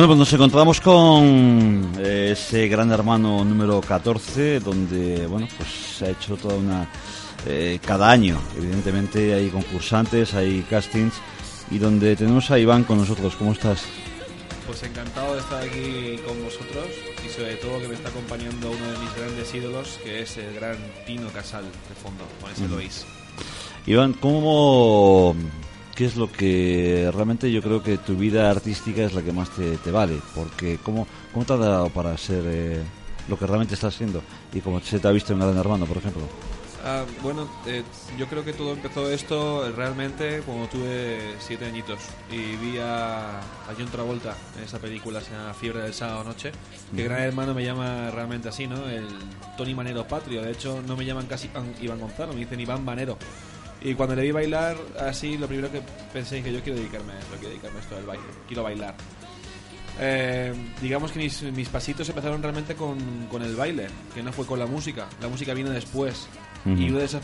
Bueno, pues nos encontramos con eh, ese gran hermano número 14, donde, bueno, pues se ha hecho toda una... eh, cada año, evidentemente, hay concursantes, hay castings, y donde tenemos a Iván con nosotros. ¿Cómo estás? Pues encantado de estar aquí con vosotros y sobre todo que me está acompañando uno de mis grandes ídolos, que es el gran Tino Casal, de fondo, con ese oís. Iván, ¿cómo... ¿Qué es lo que realmente yo creo que tu vida artística es la que más te, te vale? Porque ¿cómo, ¿cómo te ha dado para ser eh, lo que realmente estás siendo? Y como se te ha visto en Gran Hermano, por ejemplo. Ah, bueno, eh, yo creo que todo empezó esto realmente cuando tuve siete añitos y vi a, a John Travolta en esa película, se llama Fiebre del Sábado Noche, que Gran Hermano me llama realmente así, ¿no? El Tony Manero Patrio, de hecho no me llaman casi Iván Gonzalo, me dicen Iván Manero. Y cuando le vi bailar así, lo primero que pensé es que yo quiero dedicarme a esto, quiero dedicarme a esto del baile, quiero bailar. Eh, digamos que mis, mis pasitos empezaron realmente con, con el baile, que no fue con la música. La música vino después. Ujú. Y una de, esas,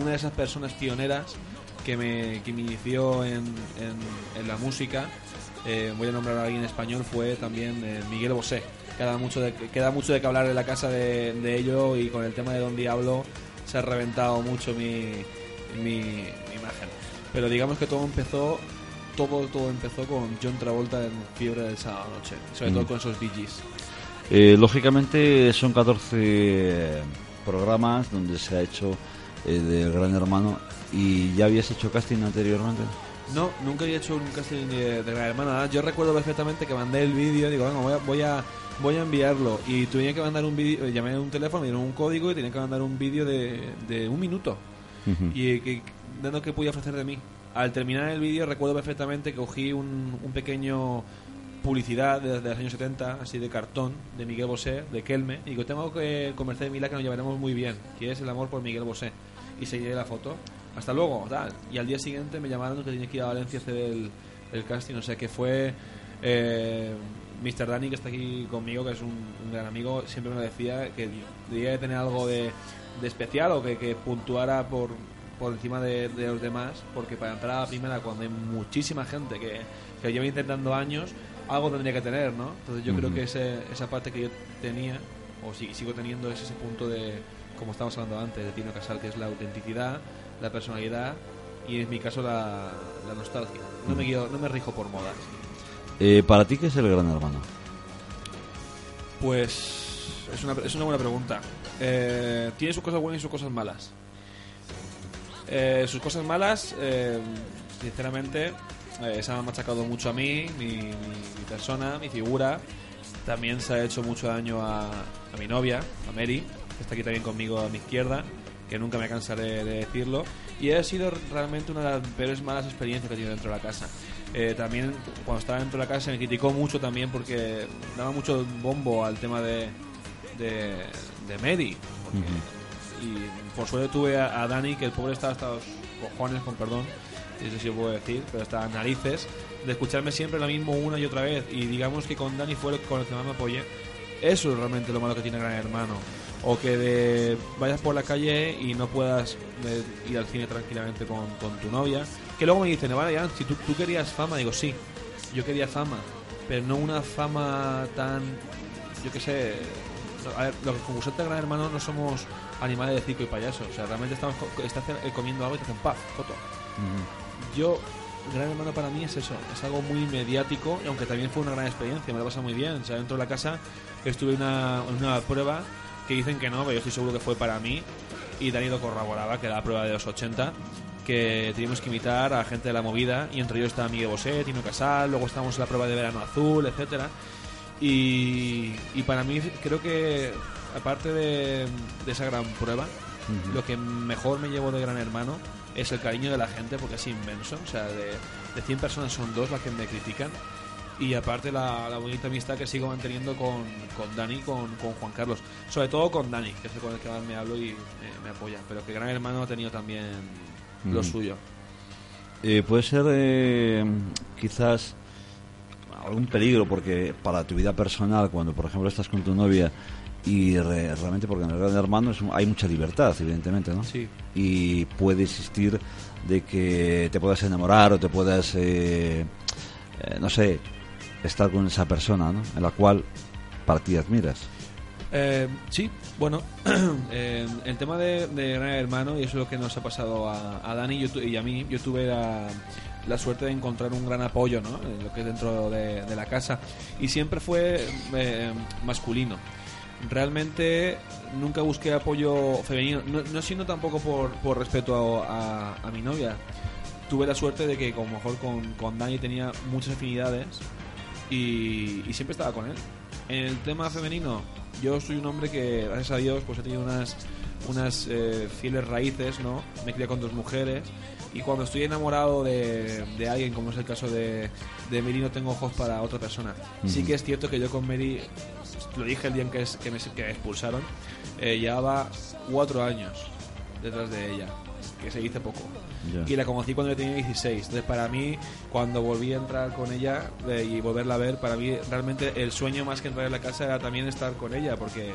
una de esas personas pioneras que me, que me inició en, en- en la música, eh, voy a nombrar a alguien español, fue también eh, Miguel Bosé. Queda mucho, de, queda mucho de que hablar en la casa de, de ello y con el tema de Don Diablo se ha reventado mucho mi, mi, mi imagen. Pero digamos que todo empezó todo, todo empezó con John Travolta en Fiebre del Sábado Noche, sobre Mm. todo con esos DJs. Eh, lógicamente son 14 programas donde se ha hecho eh, de Gran Hermano y ya habías hecho casting anteriormente. No, nunca había hecho un casting de, de Gran Hermana. Yo recuerdo perfectamente que mandé el vídeo, digo, venga, voy a, voy a, voy a enviarlo. Y tenía que mandar un vídeo, llamé a un teléfono, me dieron un código y tenía que mandar un vídeo de, de un minuto. Y eh, que, dando que podía ofrecer de mí. Al terminar el vídeo recuerdo perfectamente que cogí un, un pequeño publicidad de, de los años 70, así de cartón, de Miguel Bosé, de Kelme, y digo, tengo que comercial de Milá que nos llevaremos muy bien, que es el amor por Miguel Bosé. Y seguí la foto. Hasta luego, tal. Y al día siguiente me llamaron que tenía que ir a Valencia a hacer el, el casting, o sea que fue... Eh, Mr. Dani, que está aquí conmigo, que es un, un gran amigo, siempre me decía que debía de tener algo de, de especial o que, que puntuara por, por encima de, de los demás, porque para entrar a la primera, cuando hay muchísima gente que, que lleva intentando años, algo tendría que tener, ¿no? Entonces yo creo que ese, esa parte que yo tenía, o si- sigo teniendo, es ese punto de, como estábamos hablando antes, de Tino Casal, que es la autenticidad, la personalidad y en mi caso la, la nostalgia. No me, guío- no me rijo por modas. Eh, ¿Para ti qué es el Gran Hermano? Pues es una, es una buena pregunta. Eh, tiene sus cosas buenas y sus cosas malas. Eh, sus cosas malas, eh, sinceramente, eh, se han machacado mucho a mí, mi, mi- mi persona, mi figura. También se ha hecho mucho daño a, a mi novia, a Mary, que está aquí también conmigo a mi izquierda, que nunca me cansaré de decirlo. Y ha sido realmente una de las peores malas experiencias que he tenido dentro de la casa. Eh, también cuando estaba dentro de la casa me criticó mucho también porque daba mucho bombo al tema de, de, de Mary. porque- Y por suerte tuve a, a Dani, que el pobre estaba hasta los cojones, con perdón, no sé si lo puedo decir, pero en narices, de escucharme siempre lo mismo una y otra vez. Y digamos que con Dani fue con el que más me apoyé. Eso es realmente lo malo que tiene Gran Hermano. O que de- vayas por la calle y no puedas eh, ir al cine tranquilamente con, con tu novia. Que luego me dicen, vale, Jan, si tú, tú querías fama, digo, sí, yo quería fama, pero no una fama tan, yo qué sé, a ver, los concursantes de Gran Hermano no somos animales de circo y payasos, o sea, realmente estamos estás eh, comiendo algo y te hacen paz, foto. yo, Gran Hermano para mí es eso, es algo muy mediático, y aunque también fue una gran experiencia, me lo pasado muy bien. O sea, dentro de la casa estuve en una, una prueba que dicen que no, pero yo estoy seguro que fue para mí, y Dani lo corroboraba, que era la prueba de los 80, que teníamos que imitar a gente de la movida, y entre ellos estaba Miguel Bosé, Tino Casal, luego estábamos en la prueba de Verano Azul, etcétera y, y para mí creo que aparte de, de esa gran prueba, lo que mejor me llevo de Gran Hermano es el cariño de la gente porque es inmenso. O sea, de, de 100 personas son dos las que me critican. Y aparte la, la bonita amistad que sigo manteniendo con, con Dani, con, con Juan Carlos. Sobre todo con Dani, que es el con el que más me hablo y eh, me apoya. Pero que Gran Hermano ha tenido también lo suyo. Eh, puede ser eh, quizás algún peligro porque para tu vida personal cuando por ejemplo estás con tu novia y re- realmente porque en el gran hermano es hay mucha libertad evidentemente no Sí. y puede existir de que te puedas enamorar o te puedas eh, eh, no sé estar con esa persona ¿no? en la cual para ti admiras Eh, sí, bueno, eh, el tema de, de Gran Hermano, y eso es lo que nos ha pasado a, a Dani y, yo y a mí, yo tuve la, la suerte de encontrar un gran apoyo ¿no? en lo que es dentro de, de la casa, y siempre fue eh, masculino. Realmente nunca busqué apoyo femenino, no, no tampoco por, por respeto a, a- a mi novia. Tuve la suerte de que, como mejor con, con Dani tenía muchas afinidades y, y siempre estaba con él. En el tema femenino, yo soy un hombre que, gracias a Dios, pues he tenido unas, unas eh, fieles raíces, ¿no? Me crié con dos mujeres y cuando estoy enamorado de, de alguien, como es el caso de, de Mary, no tengo ojos para otra persona. Sí que es cierto que yo con Mary, lo dije el día en que, es- que me, que expulsaron, eh, llevaba cuatro años detrás de ella, que se dice poco. Ya. Y la conocí cuando yo tenía 16. Entonces, para mí, cuando volví a entrar con ella eh, y volverla a ver, para mí realmente el sueño más que entrar en la casa era también estar con ella, porque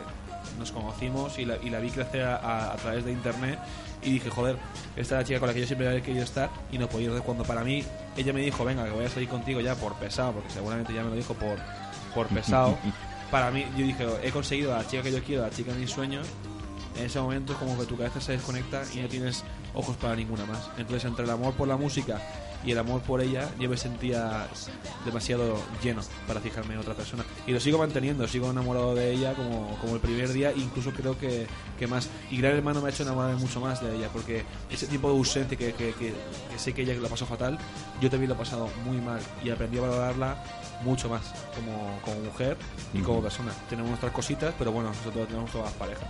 nos conocimos y la, y la vi crecer a, a- a través de internet y dije, joder, esta es la chica con la que yo siempre había querido estar y no podía. Entonces, cuando para mí ella me dijo, venga, que voy a salir contigo ya por pesado, porque seguramente ya me lo dijo por, por pesado, para mí yo dije, he conseguido a la chica que yo quiero, a la chica de mis sueños, en ese momento es como que tu cabeza se desconecta y no tienes ojos para ninguna más. Entonces entre el amor por la música y el amor por ella, yo me sentía demasiado lleno para fijarme en otra persona. Y lo sigo manteniendo, sigo enamorado de ella como, como el primer día, incluso creo que, que más. Y Gran Hermano me ha hecho enamorarme mucho más de ella, porque ese tipo de ausencia que, que, que- que sé que ella lo pasó fatal, yo también lo he pasado muy mal y aprendí a valorarla mucho más como, como mujer y como persona. Tenemos nuestras cositas, pero bueno, nosotros tenemos todas parejas.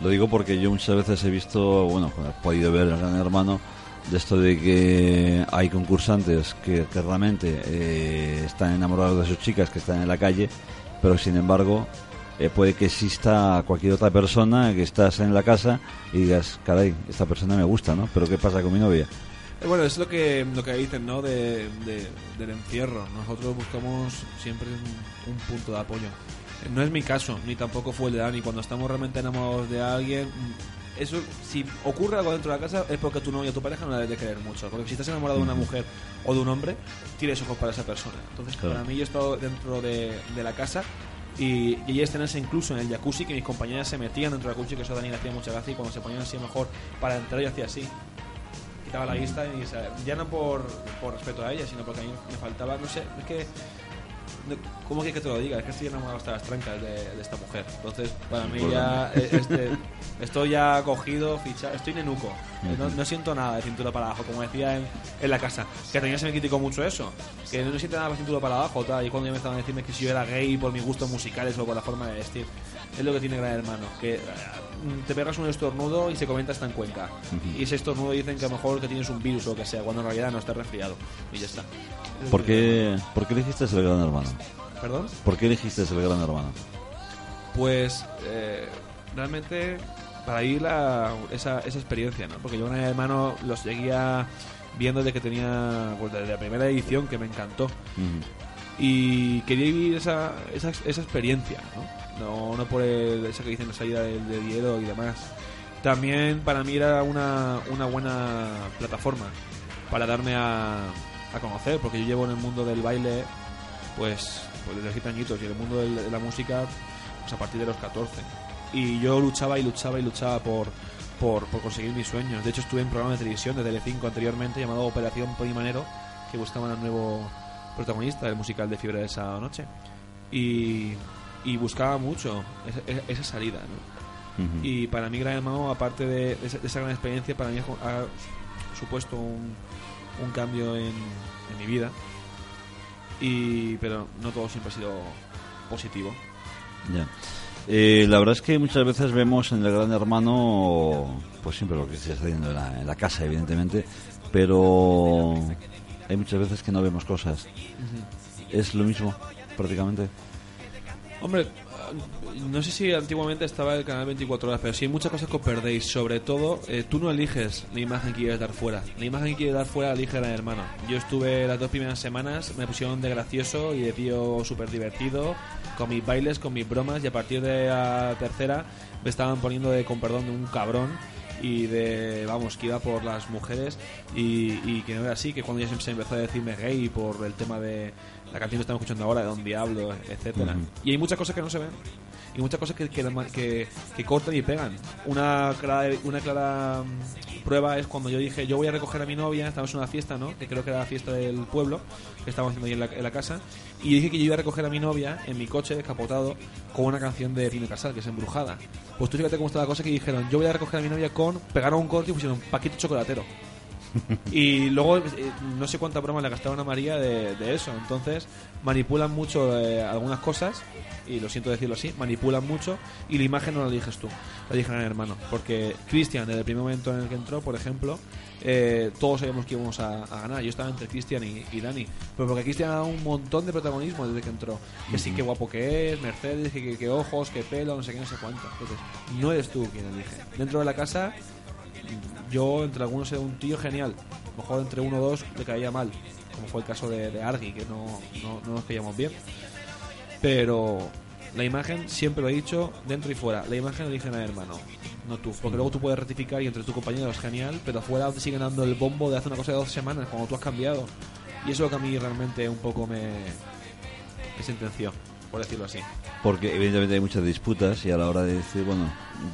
Lo digo porque yo muchas veces he visto, bueno, he podido ver el Gran Hermano, de esto de que hay concursantes que, realmente eh, están enamorados de sus chicas que están en la calle, pero sin embargo eh, puede que exista cualquier otra persona que estás en la casa y digas, caray, esta persona me gusta, ¿no? Pero ¿qué pasa con mi novia? Eh, Bueno, es lo que, lo que dicen, ¿no? De, de- del encierro. Nosotros buscamos siempre un, un punto de apoyo. No es mi caso, ni tampoco fue el de Dani. Cuando estamos realmente enamorados de alguien, eso, si ocurre algo dentro de la casa, es porque tu novia o tu pareja no la debes de querer mucho. Porque si estás enamorado de una mujer o de un hombre, tienes ojos para esa persona. Entonces, Claro. para mí, yo he estado dentro de, de la casa y, y tenerse incluso en el jacuzzi, que mis compañeras se metían dentro del jacuzzi, que eso a Dani le hacía mucha gracia, y cuando se ponían así mejor para entrar, yo hacía así quitaba la vista y o sea, ya no por, por respeto a ella, sino porque a mí me faltaba, no sé, es que ¿Cómo que que te lo diga? Es que estoy enamorado hasta las trancas de, de esta mujer. Entonces, para mí ya este, estoy ya cogido, fichado, estoy nenuco. No, no siento nada de cintura para abajo, como decía en, en la casa. Que también se me criticó mucho eso. Que no siento nada de cintura para abajo, tal. Y cuando ya me estaban a decirme que si yo era gay por mis gustos musicales o por la forma de vestir. Es lo que tiene Gran Hermano. Que eh, te pegas un estornudo y se comenta hasta en Cuenca. Y ese estornudo dicen que a lo mejor que tienes un virus o lo que sea, cuando en realidad no estás resfriado. Y ya está. ¿Por qué, ¿Por qué elegiste el Gran Hermano? ¿Perdón? ¿Por qué elegiste el Gran Hermano? Pues eh, realmente para vivir la, esa, esa experiencia, ¿no? Porque yo el hermano lo seguía viendo desde que tenía, pues desde la primera edición que me encantó. Y quería vivir esa, esa, esa experiencia, ¿no? No, no por el, esa que dicen la salida del, del hielo y demás. También para mí era una, una buena plataforma para darme a, a conocer, porque yo llevo en el mundo del baile, pues, pues desde 7 añitos, y en el mundo del- de la música, pues a partir de los 14. Y yo luchaba y luchaba y luchaba por, por, por conseguir mis sueños. De hecho, estuve en un programa de televisión de Telecinco anteriormente llamado Operación Ponimanero, que buscaban al nuevo protagonista del musical de Fiebre de esa noche. Y, y buscaba mucho esa, esa- salida, ¿no? Ujú. Y para mí, Gran Hermano, aparte de, de esa, gran experiencia, para mí ha, ha supuesto un, un cambio en, en mi vida. Y, pero no todo siempre ha sido positivo. Ya. Eh, la verdad es que muchas veces vemos en el Gran Hermano, pues siempre lo que se está haciendo en la, en la casa, evidentemente, pero hay muchas veces que no vemos cosas. Es lo mismo, prácticamente. Hombre, ah, no sé si antiguamente estaba el canal 24 horas, pero sí hay muchas cosas que os perdéis. Sobre todo, eh, tú no eliges la imagen que quieres dar fuera. La imagen que quieres dar fuera la elige el hermano. Yo estuve las dos primeras semanas, me pusieron de gracioso y de tío súper divertido, con mis bailes, con mis bromas, y a partir de la tercera me estaban poniendo de, con perdón, de un cabrón y de, vamos, que iba por las mujeres y, que no era así, que cuando ya se empezó a decirme gay por el tema de la canción que estamos escuchando ahora, de Don Diablo, etcétera. Y hay muchas cosas que no se ven. Y muchas cosas que, que, que, que cortan y pegan. Una clara, una clara mm, prueba es cuando yo dije, yo voy a recoger a mi novia, estamos en una fiesta, ¿no? Que creo que era la fiesta del pueblo, que estábamos haciendo ahí en la, en la casa. Y dije que yo iba a recoger a mi novia en mi coche descapotado con una canción de Tino Casal, que es Embrujada. Pues tú fíjate cómo está la cosa que dijeron, yo voy a recoger a mi novia con, pegaron un corte y pusieron Paquito Chocolatero. Y luego, eh, no sé cuánta broma le gastaron a María de, de eso. Entonces, manipulan mucho eh, algunas cosas, y lo siento decirlo así, manipulan mucho, y la imagen no la eliges tú, la eligen el hermano. Porque Cristian, desde el primer momento en el que entró, por ejemplo, eh, todos sabíamos que íbamos a, a ganar. Yo estaba entre Cristian y, y Dani. Pero porque Cristian ha dado un montón de protagonismo desde que entró. Que sí, que guapo que es, Mercedes, que, que- que ojos, que pelo, no sé qué, no sé cuánto. Entonces, no eres tú quien elige. Dentro de la casa yo entre algunos era un tío genial. A lo mejor entre uno o dos le caía mal, como fue el caso de, de Argi, que no, no, no nos caíamos bien. Pero la imagen, siempre lo he dicho, dentro y fuera, la imagen eligen al hermano, no tú. Porque luego tú puedes rectificar y entre tu compañero es genial, pero afuera te siguen dando el bombo de hace una cosa de dos semanas, cuando tú has cambiado. Y eso es lo que a mí realmente un poco me, me sentenció, por decirlo así. Porque evidentemente hay muchas disputas y a la hora de decir, bueno,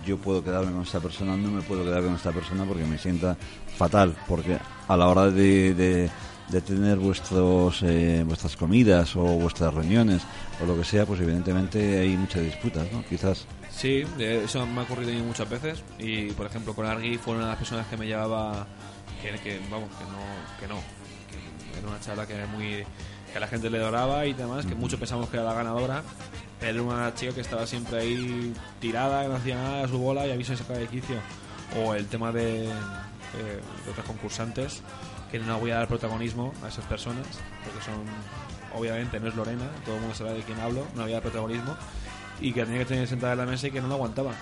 yo puedo quedarme con esta persona, no me puedo quedar con esta persona porque me sienta fatal. Porque a la hora de, de, de tener vuestros, eh, vuestras comidas o vuestras reuniones o lo que sea, pues evidentemente hay muchas disputas, ¿no? Quizás. Sí, eso me ha ocurrido a mí muchas veces. Y por ejemplo, con Argi fue una de las personas que me llevaba. Que, que, vamos, que no. Que no. Que era una charla que era muy. Que a la gente le adoraba y demás. Que muchos pensamos que era la ganadora. Pero era una chica que estaba siempre ahí tirada, que no hacía nada a su bola y a mí se sacaba de quicio. O el tema de, eh, de otros concursantes. Que no voy a dar protagonismo a esas personas. Porque son. Obviamente no es Lorena, todo el mundo sabe de quién hablo. No había protagonismo y que tenía que tener sentada en la mesa y que no lo aguantaba.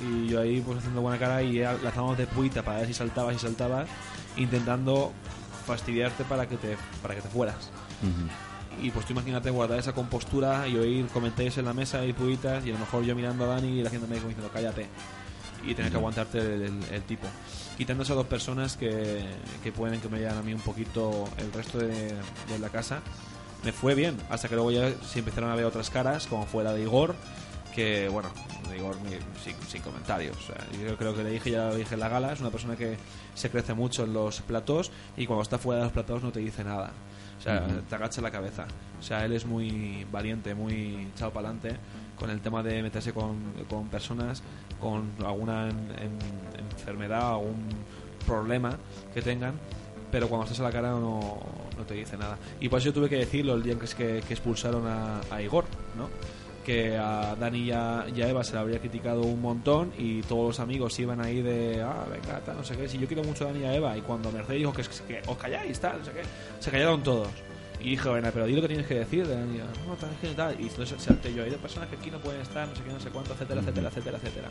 Y yo ahí pues haciendo buena cara y ella- la estábamos de puita para ver si saltabas y saltabas, intentando fastidiarte para que te, para que te fueras. Y pues tú imagínate guardar esa compostura y oír comentarios en la mesa y puitas y a lo mejor yo mirando a Dani y la gente me diciendo cállate y tener que aguantarte el, el- el tipo. Quitando esas dos personas que, que pueden que me llevan a mí un poquito el resto de, de la casa, me fue bien. Hasta que luego ya se empezaron a ver otras caras, como fue la de Igor, que bueno, ni- sin, sin comentarios. O sea, yo creo que le dije, ya lo dije en la gala, es una persona que se crece mucho en los platós y cuando está fuera de los platós no te dice nada. O sea, te agacha la cabeza. O sea, él es muy valiente, muy echado para adelante con el tema de meterse con, con personas con alguna en- en- enfermedad, algún problema que tengan, pero cuando estás a la cara no, no te dice nada. Y por eso yo tuve que decirlo el día en que, es que, que expulsaron a, a Igor, ¿no? Que a Dani y a, y a Eva se le habría criticado un montón y todos los amigos iban ahí de, ah, venga, tal, no sé qué. Si yo quiero mucho a Dani y a Eva, y cuando Mercedes dijo que, que os calláis, tal, no sé qué, se callaron todos. Y dije, bueno, pero di lo que tienes que decir, Dani. No, tal, que tal. Y entonces salté yo, hay de personas que aquí no pueden estar, no sé qué, no sé cuánto, etcétera, etcétera, etcétera, etcétera.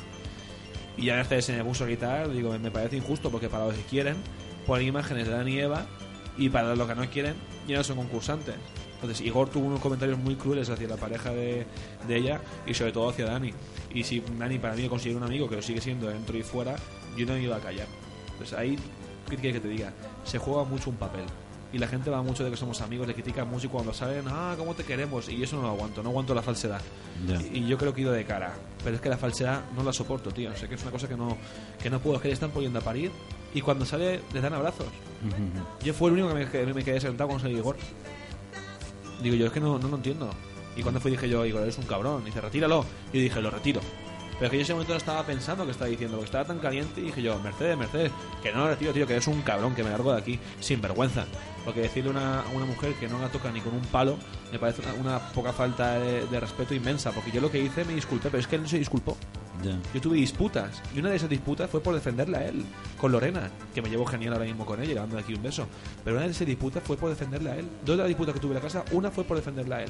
Y ya Mercedes se me puso a gritar, digo, me parece injusto porque para los que quieren ponen imágenes de Dani y Eva y para los que no quieren ya no son concursantes. Entonces Igor tuvo unos comentarios muy crueles hacia la pareja de, de ella y sobre todo hacia Dani. Y si Dani para mí considera un amigo que lo sigue siendo dentro y fuera, yo no me iba a callar. Entonces ahí, ¿qué quieres que te diga? Se juega mucho un papel. y la gente va mucho de que somos amigos, le critican mucho y cuando salen, ah, ¿cómo te queremos? Y eso no lo aguanto, no aguanto la falsedad. Ya. Y, y yo creo que he ido de cara. Pero es que la falsedad no la soporto, tío. O sea, que es una cosa que no, que no puedo, es que le están poniendo a parir y cuando sale les dan abrazos. Yo fue el único que me, que me quedé sentado cuando salió Igor. Digo yo, es que no, no lo entiendo. Y cuando fui dije yo, Igor, eres un cabrón. Y dice, retíralo. Y dije, lo retiro. Pero es que yo en ese momento no estaba pensando que estaba diciendo, porque estaba tan caliente y dije yo, Mercedes, Mercedes, que no lo retiro, tío, que eres un cabrón, que me largo de aquí, sin vergüenza. Porque decirle a una, a una mujer que no la toca ni con un palo me parece una, poca falta de, de respeto inmensa. Porque yo lo que hice me disculpé, pero es que él no se disculpó. Yo tuve disputas y una de esas disputas fue por defenderle a él, con Lorena, que me llevo genial ahora mismo con ella, dando aquí un beso. Pero una de esas disputas fue por defenderle a él. Dos de las disputas que tuve en la casa, una fue por defenderle a él.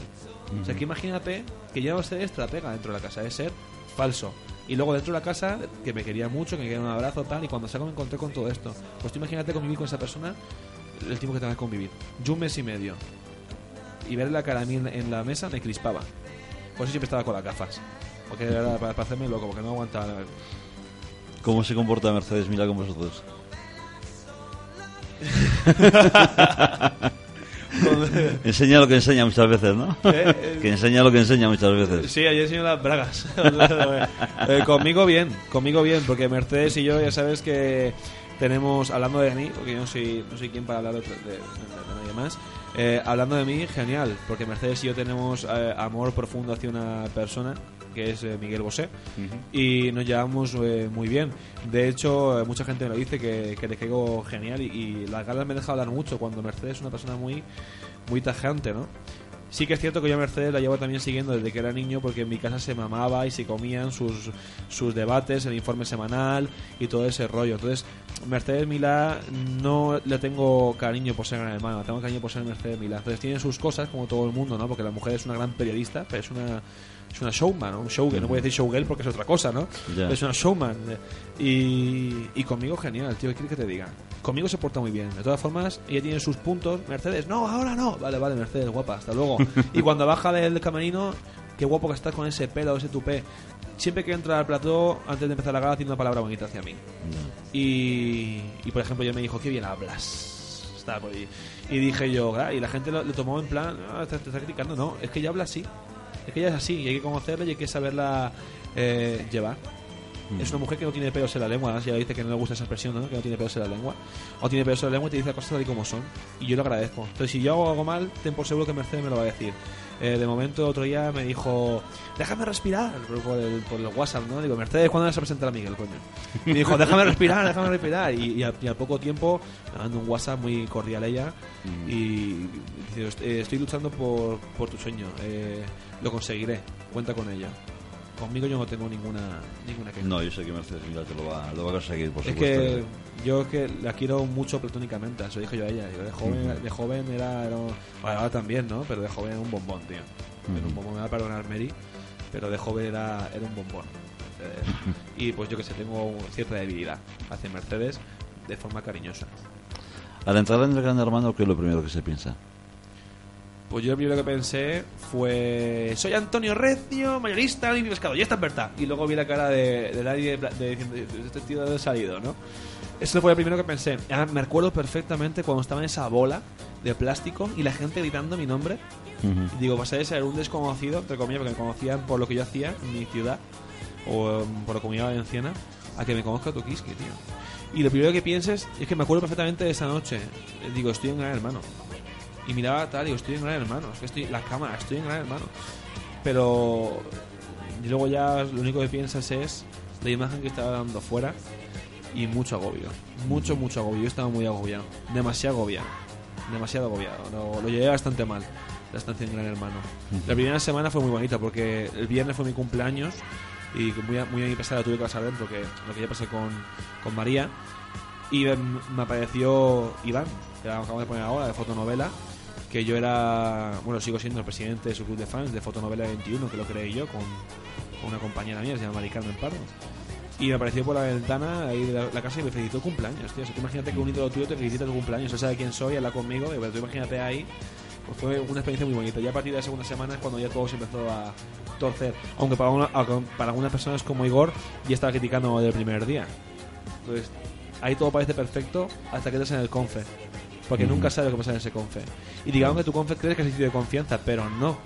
O sea que imagínate que ya no ser estratega dentro de la casa, es ser falso. Y luego dentro de la casa, que me quería mucho, que me quería un abrazo, tal, y cuando salgo me encontré con todo esto. Pues tú imagínate convivir con esa persona el tiempo que tengas que convivir. Yo un mes y medio. Y ver la cara a mí en, en la mesa me crispaba. Por eso siempre estaba con las gafas. Porque era para, para hacerme loco, porque no aguantaba. ¿Cómo se comporta Mercedes Milá con vosotros? enseña lo que enseña muchas veces, ¿no? Eh, que enseña lo que enseña muchas veces. Sí, ayer enseñó las bragas. Eh, conmigo bien, conmigo bien, porque Mercedes y yo ya sabes que tenemos, hablando de mí, porque yo no soy, no soy quien para hablar de- de- de nadie más, eh, hablando de mí, genial, porque Mercedes y yo tenemos eh, amor profundo hacia una persona, que es eh, Miguel Bosé, y nos llevamos eh, muy bien. De hecho, eh, mucha gente me lo dice que, que le caigo genial y, y las ganas me deja hablar mucho cuando Mercedes es una persona muy, muy tajante, ¿no? Sí que es cierto que yo a Mercedes la llevo también siguiendo desde que era niño porque en mi casa se mamaba y se comían sus, sus debates, el informe semanal y todo ese rollo. Entonces, Mercedes Milá no le tengo cariño por ser gran hermano, tengo cariño por ser Mercedes Milá. Entonces tiene sus cosas como todo el mundo, ¿no? Porque la mujer es una gran periodista, pero es una es una showman, ¿no? un showgirl, no voy a decir showgirl porque es otra cosa, ¿no? Ya. Es una showman. Y, y conmigo genial, tío, ¿qué quieres que te diga? Conmigo se porta muy bien. De todas formas, ella tiene sus puntos. Mercedes, no, ahora no. Vale, vale, Mercedes, guapa, hasta luego. y cuando baja del camerino, qué guapo que estás con ese pelo, ese tupé. Siempre que entra al plató, antes de empezar la gala, tiene una palabra bonita hacia mí. Y, y, por ejemplo, yo me dijo, qué bien hablas. Ahí. Y dije yo, y la gente lo, lo tomó en plan, "Ah, te, te está criticando. No, es que ella habla así. Es que ella es así y hay que conocerla y hay que saberla eh, llevar. Es una mujer que no tiene pelos en la lengua, si ella dice que no le gusta esa expresión, ¿no? que no tiene pelos en la lengua. O tiene pelos en la lengua y te dice las cosas tal y como son. Y yo lo agradezco. Entonces, si yo hago algo mal, ten por seguro que Mercedes me lo va a decir. Eh, de momento, otro día me dijo, déjame respirar por, el, por el WhatsApp, ¿no? Digo, Mercedes, ¿cuándo vas a presentar a Miguel, coño? Me dijo, déjame respirar, déjame respirar. Y, y, a, y al poco tiempo me manda un WhatsApp muy cordial ella y dice, "Est- estoy luchando por, por tu sueño, eh, lo conseguiré, cuenta con ella. Conmigo yo no tengo ninguna ninguna queja. No, yo sé que Mercedes Milá te lo va, lo va a conseguir, por Es supuesto. que yo es que la quiero mucho platónicamente, eso dije yo a ella. Digo, de joven, de joven era, era un- bueno, ahora también, ¿no? Pero de joven era un bombón, tío. Era un bombón, me va a perdonar Mary, pero de joven era, era un bombón. Eh, y pues yo que sé, tengo cierta debilidad hacia Mercedes de forma cariñosa. Al entrar en el Gran Hermano, ¿qué es lo primero que se piensa? Pues yo lo primero que pensé fue soy Antonio Recio, mayorista y pescado, ya está en verdad. Y luego vi la cara de, de nadie diciendo, este tío de salido, ¿no? Eso fue lo primero que pensé. Ah, me recuerdo perfectamente cuando estaba en esa bola de plástico y la gente gritando mi nombre. Y digo, pasé de ser un desconocido, entre comillas, porque me conocían por lo que yo hacía en mi ciudad, o em, por la comunidad valenciana, a que me conozca Tokiski, tío. Y lo primero que pienses es que me acuerdo perfectamente de esa noche. Digo, estoy en Gran Hermano. Y miraba tal, digo, estoy en Gran Hermano. Es que estoy, la cámara, estoy en Gran Hermano. Pero y luego ya lo único que piensas es la imagen que estaba dando fuera y mucho agobio. Mucho, mucho agobio. Yo estaba muy agobiado. Demasiado agobiado. Demasiado agobiado. Lo, lo llevé bastante mal, la estancia en Gran Hermano. La primera semana fue muy bonita porque el viernes fue mi cumpleaños y muy a, muy a mi pesar la tuve que pasar dentro, que lo que ya pasé con, con María. Y me, me apareció Iván, que la acabamos de poner ahora, de fotonovela, que yo era, bueno, sigo siendo el presidente de su club de fans de Fotonovela 21, que lo creé yo con, una compañera mía, se llama Mari Carmen Pardo. Y me apareció por la ventana ahí de la, casa y me felicitó el cumpleaños, tío. O sea, tú imagínate que un ídolo tuyo te felicita tu cumpleaños, él sabe quién soy, habla conmigo, y tú imagínate ahí. Pues fue una experiencia muy bonita. Ya a partir de la segunda semana es cuando ya todo se empezó a torcer. Aunque para, una- para algunas personas como Igor ya estaba criticando del primer día. Entonces, ahí todo parece perfecto hasta que entras en el confe. Porque nunca sabes lo que pasa en ese confe. Y digamos que tu confe crees que es el sitio de confianza, pero no,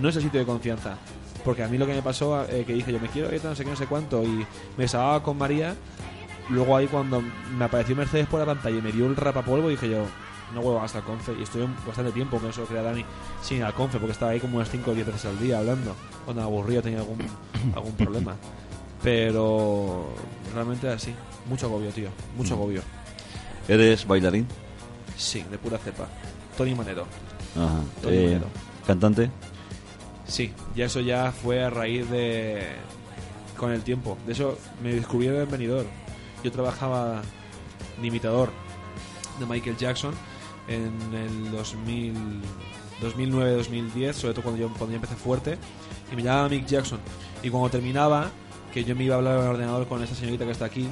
no es el sitio de confianza. Porque a mí lo que me pasó, eh, que dije yo me quiero ir, no sé qué, no sé cuánto, y me desahogaba con María, luego ahí cuando me apareció Mercedes por la pantalla y me dio el rapapolvo, dije yo, no vuelvo hasta el confe. Y estuve bastante tiempo, que eso lo quería Dani, sin al confe, porque estaba ahí como unas 5 o 10 veces al día hablando. Cuando me aburría tenía algún, algún problema. Pero realmente así, mucho agobio, tío, mucho agobio. ¿Eres bailarín? Sí, de pura cepa. Tony Manero. Ajá. Tony Eh, Manero. ¿Cantante? Sí, y eso ya fue a raíz de. con el tiempo. De eso me descubrieron en Benidorm. Yo trabajaba de imitador de Michael Jackson en el 2000, 2009-2010, sobre todo cuando yo, cuando yo empecé fuerte. Y me llamaba Mick Jackson. Y cuando terminaba, que yo me iba a hablar en el ordenador con esta señorita que está aquí,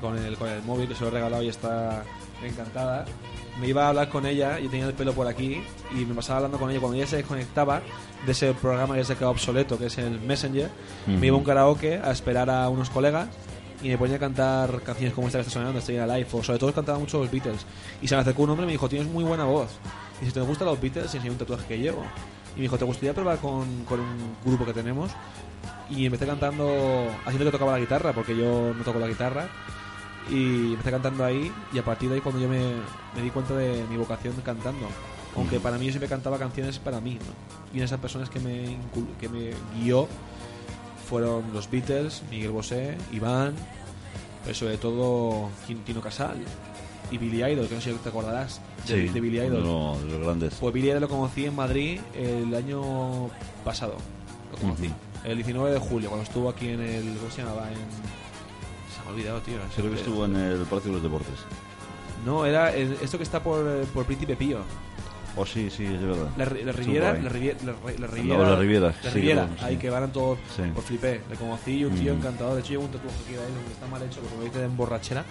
con el, con el móvil, que se lo he regalado y está encantada. Me iba a hablar con ella y tenía el pelo por aquí y me pasaba hablando con ella. Cuando ella se desconectaba de ese programa que se quedado obsoleto, que es el Messenger, me iba a un karaoke a esperar a unos colegas y me ponía a cantar canciones como esta que está sonando, Stay Alive, o sobre todo cantaba mucho los Beatles. Y se me acercó un hombre y me dijo, tienes muy buena voz. Y si te gustan los Beatles, enseñé un tatuaje que llevo. Y me dijo, ¿te gustaría probar con, con un grupo que tenemos? Y empecé cantando, haciendo que tocaba la guitarra, porque yo no toco la guitarra. Y empecé cantando ahí, y a partir de ahí cuando yo me, me di cuenta de mi vocación cantando. Aunque para mí yo siempre cantaba canciones para mí, ¿no? Y esas personas que me, que me guió fueron los Beatles, Miguel Bosé, Iván, pero sobre todo Quintino Casal y Billy Idol, que no sé si te acordarás de, de Billy Idol. uno de los grandes. Pues Billy Idol lo conocí en Madrid el año pasado. Lo conocí. El 19 de julio, cuando estuvo aquí en el. ¿Cómo se llamaba? En. Me olvidado, tío. Creo que estuvo en el Palacio de los Deportes. No, era el- esto que está por, por Príncipe Pío. Oh, sí, sí, es verdad. La, Ri- la Estuvo Riviera, ahí. la, Riviera, la, Ri- la Riviera, la Riviera, la sí, Riviera, sí. ahí que van todos Sí. por flipé. Le conocí un tío Mm. encantador. De hecho, llevo un tatuaje aquí de ahí donde está mal hecho, porque me dice de emborrachera.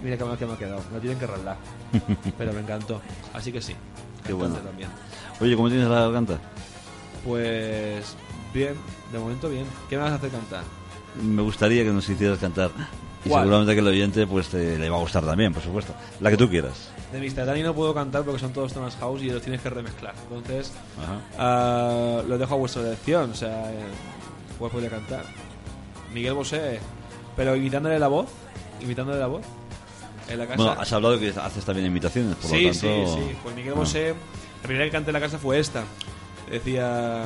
Y mira que mal que me ha quedado. Me lo tienen que arreglar. Pero me encantó. Así que sí. Qué cantante bueno. también. Oye, ¿cómo tienes la garganta? Pues bien, de momento bien. ¿Qué me vas a hacer cantar? Me gustaría que nos hicieras cantar. Y ¿Cuál? seguramente que el oyente pues te, le va a gustar también, por supuesto. La que tú quieras. De Mr. Dani no puedo cantar porque son todos temas house y los tienes que remezclar. Entonces, ah, lo dejo a vuestra elección. O sea, eh, ¿cuál podría cantar? Miguel Bosé, pero imitándole la voz. Imitándole la voz. En la casa. Bueno, has hablado que haces también imitaciones, por sí, lo tanto... sí, sí. Pues Miguel. Bosé, la primera que canté en la casa fue esta. Decía.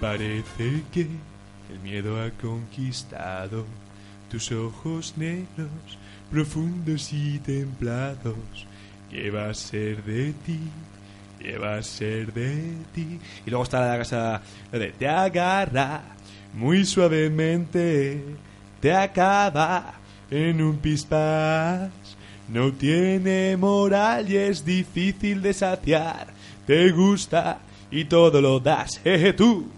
Parece que el miedo ha conquistado tus ojos negros, profundos y templados. ¿Qué va a ser de ti? ¿Qué va a ser de ti? Y luego está la casa de te agarra muy suavemente, te acaba en un pispás. No tiene moral y es difícil de saciar. Te gusta y todo lo das, jeje tú.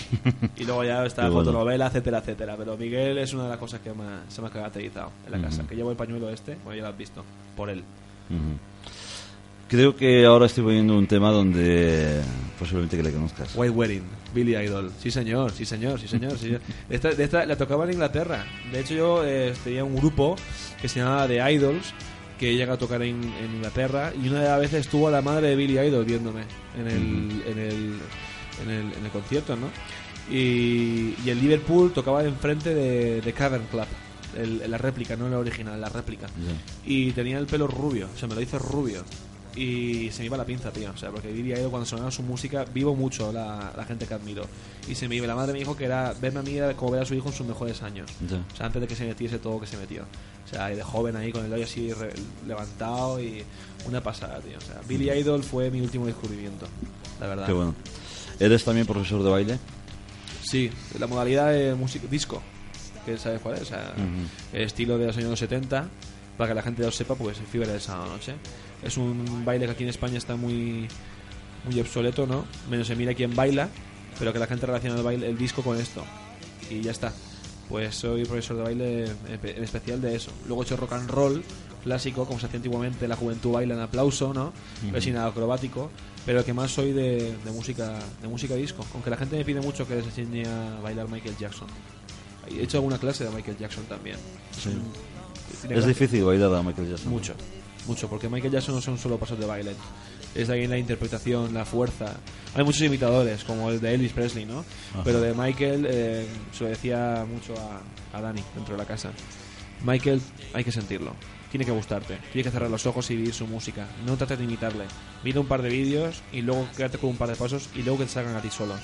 y luego ya está bueno. fotonovela, etcétera, etcétera. Pero Miguel es una de las cosas que más, se me ha caracterizado en la casa. Que llevo el pañuelo este, bueno, ya lo has visto, por él. Creo que ahora estoy poniendo un tema donde posiblemente que le conozcas. White Wedding, Billy Idol. Sí, señor, sí, señor, sí, señor. sí, señor. Esta, de esta la tocaba en Inglaterra. De hecho, yo eh, tenía un grupo que se llamaba The Idols que llega a tocar en, en Inglaterra y una de las veces estuvo la madre de Billy Idol viéndome en el, en el, en el, en el concierto, ¿no? Y, y el Liverpool tocaba enfrente de, de Cavern Club. El- la réplica, no la original, la réplica. Ya. Y tenía el pelo rubio, o sea, me lo hizo rubio. Y se me iba la pinza, tío. O sea, porque Billy Idol cuando sonaba su música, vivo mucho la, la gente que admiro. Y se me iba. La madre me dijo que era verme a mí era como ver a su hijo en sus mejores años. Ya. O sea, antes de que se metiese todo que se metió. O sea, y de joven ahí con el hoyo así re- levantado y una pasada, tío. O sea, Billy Idol fue mi último descubrimiento, la verdad. Qué bueno. ¿Eres también profesor de baile? Sí, la modalidad de música disco, que sabes cuál es, o sea, Ujú. el estilo de los años 70, para que la gente lo sepa, pues es fiebre del sábado noche. Es un baile que aquí en España está muy muy obsoleto, ¿no? Menos se mira quién baila, pero que la gente relaciona el baile, el disco con esto. Y ya está. Pues soy profesor de baile en especial de eso. Luego he hecho rock and roll clásico, como se hacía antiguamente, la juventud baila en aplauso, ¿no? Es sin acrobático, pero que más soy de, de música de música disco. Aunque la gente me pide mucho que les enseñe a bailar Michael Jackson. He hecho alguna clase de Michael Jackson también. Sí. Tiene Es gracia. difícil bailar a Michael Jackson. Mucho. mucho, porque Michael Jackson no son solo pasos de baile. Es ahí la interpretación, la fuerza. Hay muchos imitadores, como el de Elvis Presley, ¿no? Pero de Michael, eh, se lo decía mucho a, a Dani dentro de la casa. Michael, hay que sentirlo. Tiene que gustarte. Tienes que cerrar los ojos y vivir su música. No trates de imitarle. Mira un par de vídeos y luego quédate con un par de pasos y luego que te salgan a ti solo.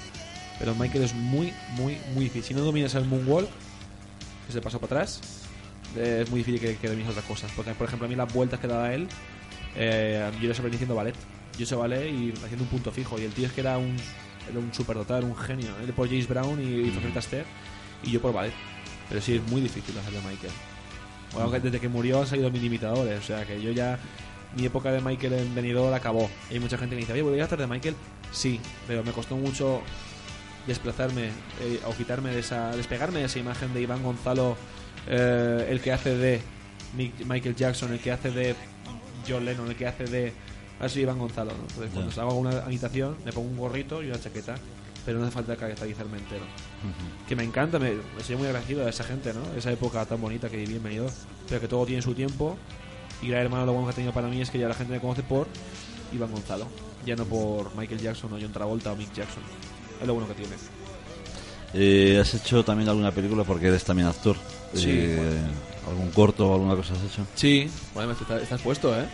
Pero Michael es muy, muy, muy difícil. Si no dominas el moonwalk, es el paso para atrás, es muy difícil que, que domines otras cosas. Porque, por ejemplo, a mí las vueltas que daba él, eh, yo les aprendí haciendo ballet. Yo sé ballet y haciendo un punto fijo. Y el tío es que era un, era un era un genio. Él por James Brown y, y Astaire, y yo por ballet. Pero sí, es muy difícil hacerlo a Michael. Bueno, desde que murió han salido mil imitadores. O sea que yo ya. Mi época de Michael en Benidorm acabó. Y hay mucha gente que me dice, oye, ¿podría hacer de Michael? Sí, pero me costó mucho desplazarme eh, o quitarme de esa. despegarme de esa imagen de Iván Gonzalo, eh, el que hace de Michael Jackson, el que hace de John Lennon, el que hace de. Ah, sí, Iván Gonzalo. ¿no? Entonces, cuando hago una imitación, me pongo un gorrito y una chaqueta. Pero no hace falta caracterizarme entero que me encanta, me, me soy muy agradecido a esa gente, ¿no? Esa época tan bonita que viví en Benidorm, pero que todo tiene su tiempo. Y gran hermano lo bueno que ha tenido para mí es que ya la gente me conoce por Iván Gonzalo, ya no por Michael Jackson o John Travolta o Mick Jackson. Es lo bueno que tiene. Eh, ¿Has hecho también alguna película porque eres también actor? Sí, Eh, bueno. ¿Algún corto o alguna cosa has hecho? Sí, bueno, estás, estás puesto, ¿eh?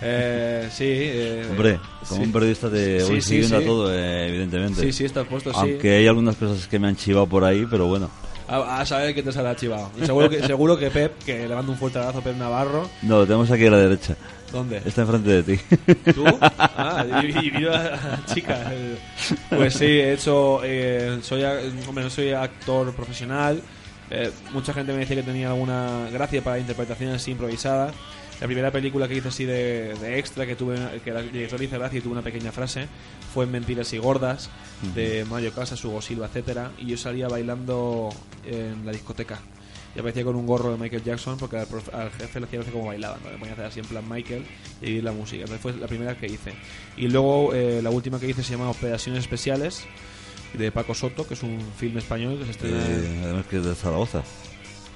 Eh, sí. eh, Hombre, como sí. un periodista te voy sí, siguiendo sí. a todo, eh, evidentemente. Sí, sí, estás puesto, sí. Aunque hay algunas cosas que me han chivado por ahí, pero bueno. A, a saber que te sale archivado. Y seguro que, seguro que Pep, que le mando un fuerte abrazo a Pep Navarro. No, lo tenemos aquí a la derecha. ¿Dónde? Está enfrente de ti. ¿Tú? Ah, y, y vino la chica. Pues sí, he hecho. eh, soy, hombre, no soy actor profesional. Eh, mucha gente me dice que tenía alguna gracia para interpretaciones improvisadas. La primera película que hice así de, de extra, que tuve que el director le hizo gracia y tuve una pequeña frase, fue en Mentiras y Gordas, de Mario Casas, Hugo Silva, etcétera Y yo salía bailando en la discoteca. Y aparecía con un gorro de Michael Jackson porque al, profe- al jefe le hacía gracia como bailaban. ¿no? Le ponía a hacer así en plan Michael y vivir la música. Entonces fue la primera que hice. Y luego eh, la última que hice se llama Operaciones Especiales de Paco Soto, que es un film español que se estrena. Eh, además que es de Zaragoza.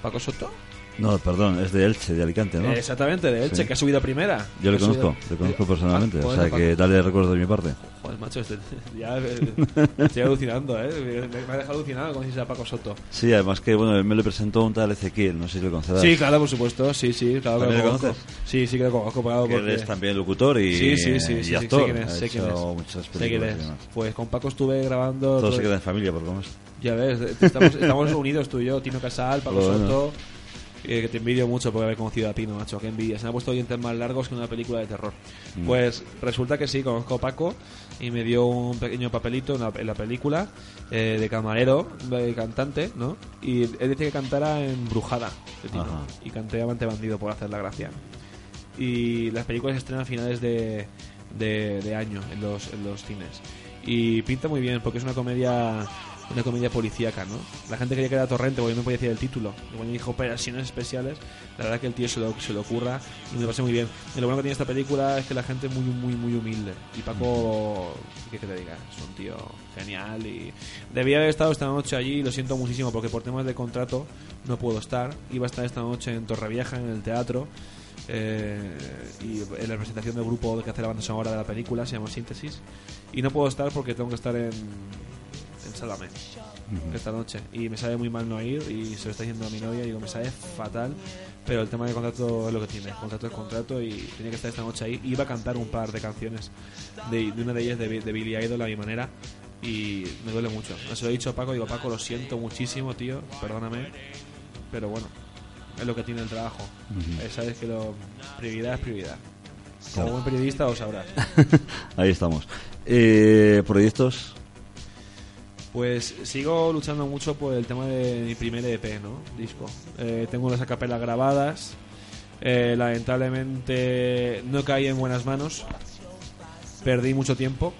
¿Paco Soto? No, perdón, es de Elche, de Alicante, ¿no? Exactamente, de Elche, Sí. que ha subido a primera. Yo le subido- conozco, le conozco personalmente. Ah, o sea que dale recuerdo de mi parte. Joder, macho, este- ya eh, estoy alucinando, ¿eh? Me, me ha dejado alucinado con a Paco Soto. Sí, además que, bueno, él me lo presentó un tal Ezequiel, no sé si lo conocerás. Sí, claro, por supuesto, sí, sí, claro que ¿También lo conozco. conoces? Sí, sí que lo conozco, claro, Que él porque... es también locutor y, Sí, sí, sí, y sí, sí, actor. sé quién es, ha sé hecho muchas Sé quién películas es. demás. Pues con Paco estuve grabando... Todo todo- se queda en familia, por lo menos. Ya ves, estamos, estamos unidos tú y yo, Tino Casal, Paco. Soto... que te envidio mucho por haber conocido a Tino, macho, qué envidia. Se me ha puesto dientes más largos que una película de terror. Mm. Pues resulta que sí, conozco a Paco y me dio un pequeño papelito en la, en la película eh, de camarero, de cantante, ¿no? Y él dice que cantara en Brujada, de Tino. Y canté Amante Bandido por hacer la gracia. Y las películas se estrenan a finales de, de, de año en los, en los cines. Y pinta muy bien porque es una comedia una comedia policíaca, ¿no? La gente quería que era Torrente porque no podía decir el título. Y cuando dijo operaciones especiales, la verdad que el tío se lo, se lo ocurra y me parece muy bien. Y lo bueno que tiene esta película es que la gente es muy, muy, muy humilde. Y Paco, ¿qué que te diga? Es un tío genial y debía haber estado esta noche allí y lo siento muchísimo porque por temas de contrato no puedo estar. Iba a estar esta noche en Torrevieja, en el teatro. eh, y en la presentación del grupo que hace la banda sonora de la película se llama Síntesis y no puedo estar porque tengo que estar en, en Sálvame esta noche. Y me sabe muy mal no ir y se lo está diciendo a mi novia y digo me sabe fatal pero el tema de contrato es lo que tiene contrato es contrato y tenía que estar esta noche ahí. Iba a cantar un par de canciones de, de una de ellas de, de Billy Idol a mi manera y me duele mucho. Se lo he dicho a Paco digo Paco lo siento muchísimo tío perdóname pero bueno es lo que tiene el trabajo. Eh, sabes que lo prioridad es prioridad. Como buen periodista lo sabrás Ahí estamos. Eh, ¿Proyectos? Pues sigo luchando mucho por el tema de mi primer EP, ¿no? Disco. Eh, tengo las acapelas grabadas. Eh, lamentablemente no caí en buenas manos. Perdí mucho tiempo.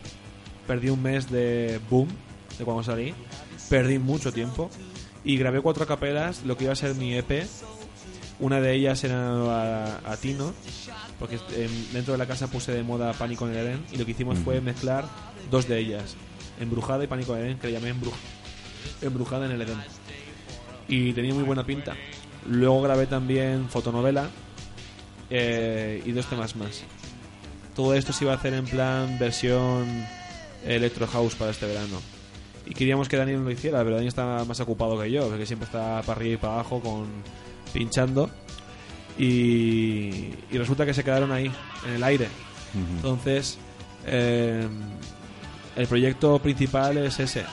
Perdí un mes de boom, de cuando salí. Perdí mucho tiempo. Y grabé cuatro acapelas, lo que iba a ser mi EP. Una de ellas era a, a Tino, porque em, dentro de la casa puse de moda Pánico en el Edén. Y lo que hicimos fue mezclar dos de ellas. Embrujada y Pánico el Edén, que le llamé Embruj- Embrujada en el Edén. Y tenía muy buena pinta. Luego grabé también fotonovela, eh, y dos temas más. Todo esto se iba a hacer en plan versión Electro House para este verano. Y queríamos que Daniel lo hiciera, pero Daniel está más ocupado que yo, porque siempre está para arriba y para abajo con pinchando. Y, y resulta que se quedaron ahí, en el aire. Entonces, eh, el proyecto principal es ese.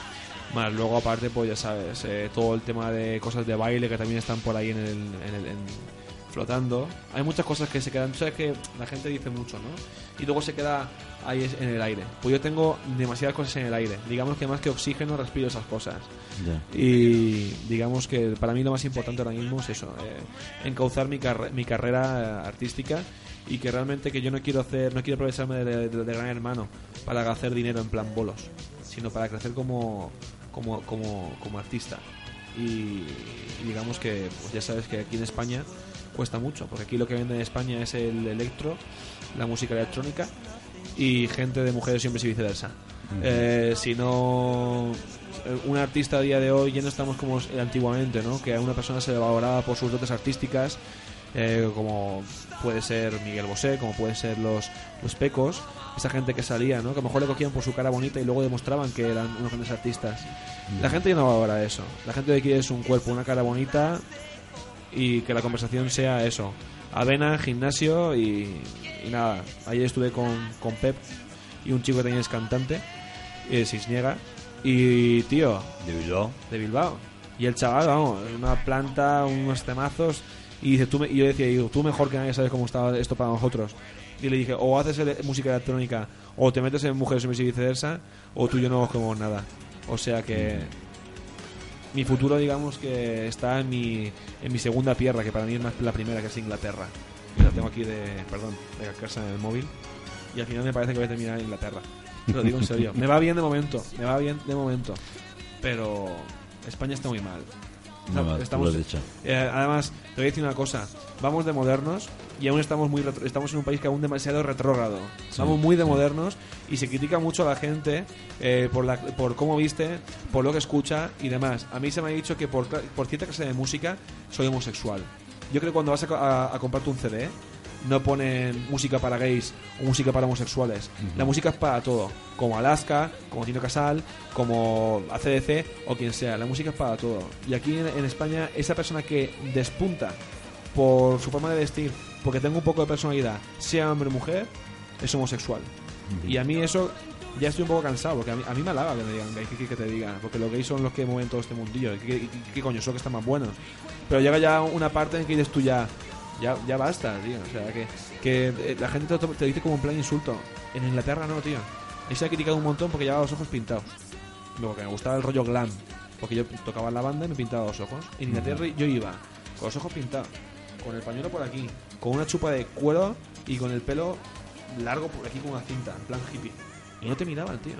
Más luego, aparte, pues ya sabes, eh, todo el tema de cosas de baile que también están por ahí en el, en el- en- flotando. Hay muchas cosas que se quedan. Sabes que la gente dice mucho, ¿no? Y luego se queda ahí en el aire. Pues yo tengo demasiadas cosas en el aire. Digamos que más que oxígeno respiro esas cosas. Ya. Y digamos que para mí lo más importante ahora mismo es eso, eh, encauzar mi, carre- mi carrera eh, artística y que realmente que yo no quiero hacer, no quiero aprovecharme de, de- de gran hermano para hacer dinero en plan bolos, sino para crecer como, como, como, como artista. Y, y digamos que pues ya sabes que aquí en España cuesta mucho, porque aquí lo que vende en España es el electro, la música electrónica y gente de mujeres y hombres y viceversa. Eh, si no, un artista a día de hoy ya no estamos como antiguamente, ¿no? Que a una persona se le valoraba por sus dotes artísticas, eh, como puede ser Miguel Bosé, como pueden ser los, los Pecos, esa gente que salía, ¿no? Que a lo mejor le cogían por su cara bonita y luego demostraban que eran unos grandes artistas. La gente ya no valora eso. La gente hoy quiere es un cuerpo, una cara bonita y que la conversación sea eso. Avena, gimnasio y, y nada. Ayer estuve con, con Pep y un chico que también es cantante, eh, Cisniega. Y tío, De Bilbao. de Bilbao. Y el chaval, vamos, una planta, unos temazos. Y dice, tú me- y yo decía, digo, tú mejor que nadie sabes cómo estaba esto para nosotros. Y le dije, o haces ele- música electrónica, o te metes en mujeres y viceversa, o tú y yo no cogemos nada. O sea que mi futuro, digamos que está en mi, en mi segunda tierra, que para mí es más la primera, que es Inglaterra. Y la tengo aquí de, perdón, de casa en el móvil. Y al final me parece que voy a terminar en Inglaterra. Te lo digo en serio. Me va bien de momento, me va bien de momento. Pero España está muy mal. Tú estamos, eh, además, te voy a decir una cosa. Vamos de modernos y aún estamos muy retro- estamos en un país que aún demasiado retrógrado. Estamos muy de modernos y se critica mucho a la gente eh, por, la, por cómo viste, por lo que escucha y demás. A mí se me ha dicho que por, por cierta clase de música soy homosexual. Yo creo que cuando vas a, a- a comprarte un CD no ponen música para gays o música para homosexuales. La música es para todo, como Alaska, como Tino Casal, como ACDC o quien sea. La música es para todo. Y aquí en, en España, esa persona que despunta por su forma de vestir, porque tenga un poco de personalidad, sea hombre o mujer, es homosexual. Y a mí eso ya estoy un poco cansado, porque a mí, a mí me halaga que me digan gay, que, que- que te digan, porque los gays son los que mueven todo este mundillo. ¿Y qué, y qué coño? Son los que están más buenos. Pero llega ya una parte en que dices tú ya, ya, ya basta, tío. O sea, que, que eh, la gente te, te dice como en plan insulto. En Inglaterra no, tío. Ahí se ha criticado un montón porque llevaba los ojos pintados. Luego que me gustaba el rollo glam. Porque yo tocaba en la banda y me pintaba los ojos. En Inglaterra yo iba con los ojos pintados, con el pañuelo por aquí, con una chupa de cuero y con el pelo largo por aquí con una cinta, en plan hippie. Y no te miraban, tío.